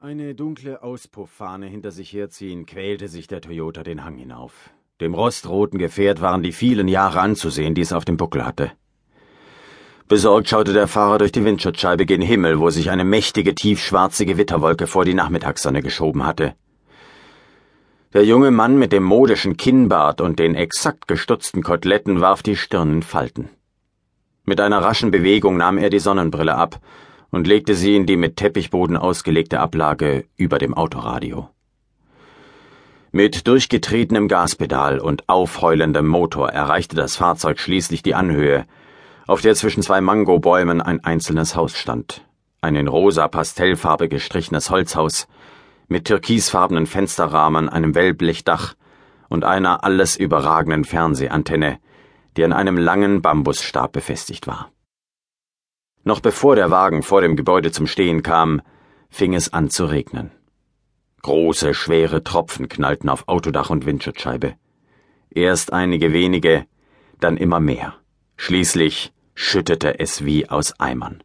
Eine dunkle Auspufffahne hinter sich herziehen, quälte sich der Toyota den Hang hinauf. Dem rostroten Gefährt waren die vielen Jahre anzusehen, die es auf dem Buckel hatte. Besorgt schaute der Fahrer durch die Windschutzscheibe gen Himmel, wo sich eine mächtige, tiefschwarze Gewitterwolke vor die Nachmittagssonne geschoben hatte. Der junge Mann mit dem modischen Kinnbart und den exakt gestutzten Koteletten warf die Stirn in Falten. Mit einer raschen Bewegung nahm er die Sonnenbrille ab und legte sie in die mit Teppichboden ausgelegte Ablage über dem Autoradio. Mit durchgetretenem Gaspedal und aufheulendem Motor erreichte das Fahrzeug schließlich die Anhöhe, auf der zwischen zwei Mangobäumen ein einzelnes Haus stand. Ein in rosa Pastellfarbe gestrichenes Holzhaus mit türkisfarbenen Fensterrahmen, einem Wellblechdach und einer alles überragenden Fernsehantenne, die an einem langen Bambusstab befestigt war. Noch bevor der Wagen vor dem Gebäude zum Stehen kam, fing es an zu regnen. Große, schwere Tropfen knallten auf Autodach und Windschutzscheibe. Erst einige wenige, dann immer mehr. Schließlich schüttete es wie aus Eimern.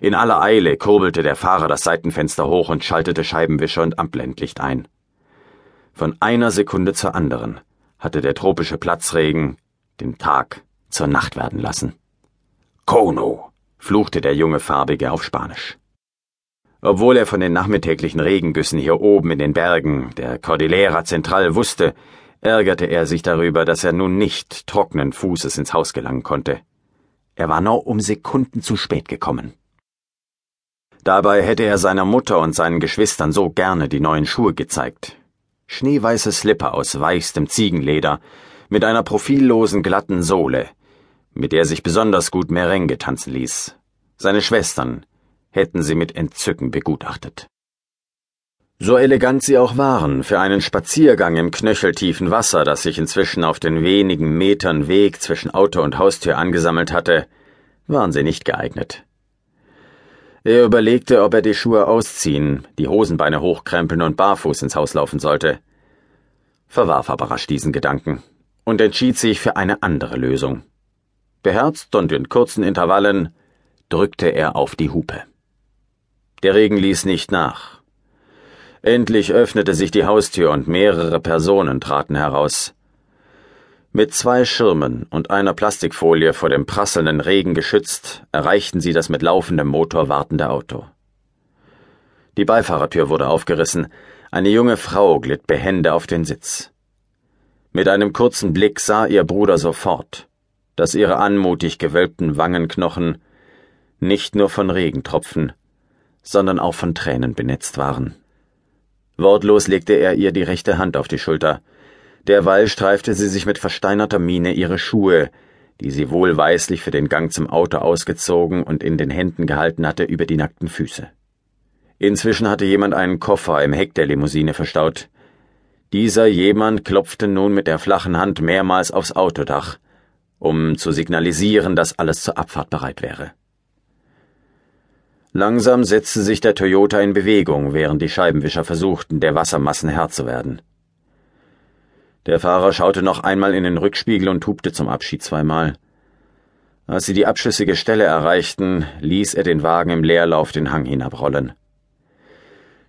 In aller Eile kurbelte der Fahrer das Seitenfenster hoch und schaltete Scheibenwischer und Ampelendlicht ein. Von einer Sekunde zur anderen hatte der tropische Platzregen den Tag zur Nacht werden lassen. Kono, fluchte der junge Farbige auf Spanisch. Obwohl er von den nachmittäglichen Regengüssen hier oben in den Bergen der Cordillera Central wusste, ärgerte er sich darüber, dass er nun nicht trockenen Fußes ins Haus gelangen konnte. Er war nur um Sekunden zu spät gekommen. Dabei hätte er seiner Mutter und seinen Geschwistern so gerne die neuen Schuhe gezeigt. Schneeweiße Slipper aus weichstem Ziegenleder, mit einer profillosen glatten Sohle, mit der sich besonders gut Merengue tanzen ließ. Seine Schwestern hätten sie mit Entzücken begutachtet. So elegant sie auch waren, für einen Spaziergang im knöcheltiefen Wasser, das sich inzwischen auf den wenigen Metern Weg zwischen Auto und Haustür angesammelt hatte, waren sie nicht geeignet. Er überlegte, ob er die Schuhe ausziehen, die Hosenbeine hochkrempeln und barfuß ins Haus laufen sollte, verwarf aber rasch diesen Gedanken und entschied sich für eine andere Lösung. Beherzt und in kurzen Intervallen drückte er auf die Hupe. Der Regen ließ nicht nach. Endlich öffnete sich die Haustür und mehrere Personen traten heraus. Mit zwei Schirmen und einer Plastikfolie vor dem prasselnden Regen geschützt, erreichten sie das mit laufendem Motor wartende Auto. Die Beifahrertür wurde aufgerissen, eine junge Frau glitt behende auf den Sitz. Mit einem kurzen Blick sah ihr Bruder sofort, dass ihre anmutig gewölbten Wangenknochen nicht nur von Regentropfen, sondern auch von Tränen benetzt waren. Wortlos legte er ihr die rechte Hand auf die Schulter. Derweil streifte sie sich mit versteinerter Miene ihre Schuhe, die sie wohlweislich für den Gang zum Auto ausgezogen und in den Händen gehalten hatte, über die nackten Füße. Inzwischen hatte jemand einen Koffer im Heck der Limousine verstaut. Dieser jemand klopfte nun mit der flachen Hand mehrmals aufs Autodach, um zu signalisieren, dass alles zur Abfahrt bereit wäre. Langsam setzte sich der Toyota in Bewegung, während die Scheibenwischer versuchten, der Wassermassen Herr zu werden. Der Fahrer schaute noch einmal in den Rückspiegel und hupte zum Abschied zweimal. Als sie die abschüssige Stelle erreichten, ließ er den Wagen im Leerlauf den Hang hinabrollen.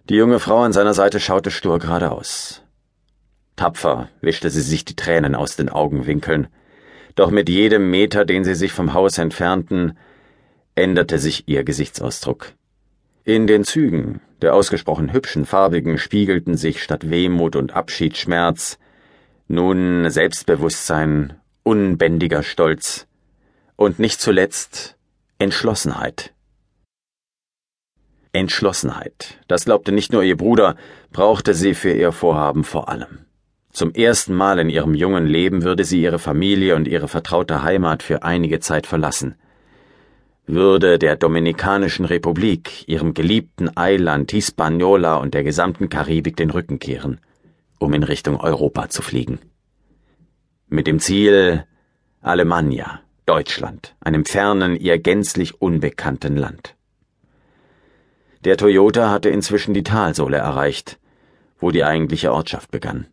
Die junge Frau an seiner Seite schaute stur geradeaus. Tapfer wischte sie sich die Tränen aus den Augenwinkeln, doch mit jedem Meter, den sie sich vom Haus entfernten, änderte sich ihr Gesichtsausdruck. In den Zügen der ausgesprochen hübschen Farbigen spiegelten sich statt Wehmut und Abschiedsschmerz nun Selbstbewusstsein, unbändiger Stolz und nicht zuletzt Entschlossenheit. Entschlossenheit, das glaubte nicht nur ihr Bruder, brauchte sie für ihr Vorhaben vor allem. Zum ersten Mal in ihrem jungen Leben würde sie ihre Familie und ihre vertraute Heimat für einige Zeit verlassen – würde der Dominikanischen Republik, ihrem geliebten Eiland Hispaniola und der gesamten Karibik den Rücken kehren, um in Richtung Europa zu fliegen. Mit dem Ziel Alemannia, Deutschland, einem fernen, ihr gänzlich unbekannten Land. Der Toyota hatte inzwischen die Talsohle erreicht, wo die eigentliche Ortschaft begann.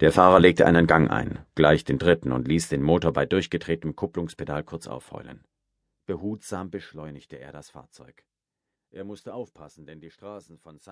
Der Fahrer legte einen Gang ein, gleich den dritten, und ließ den Motor bei durchgedrehtem Kupplungspedal kurz aufheulen. Behutsam beschleunigte er das Fahrzeug. Er musste aufpassen, denn die Straßen von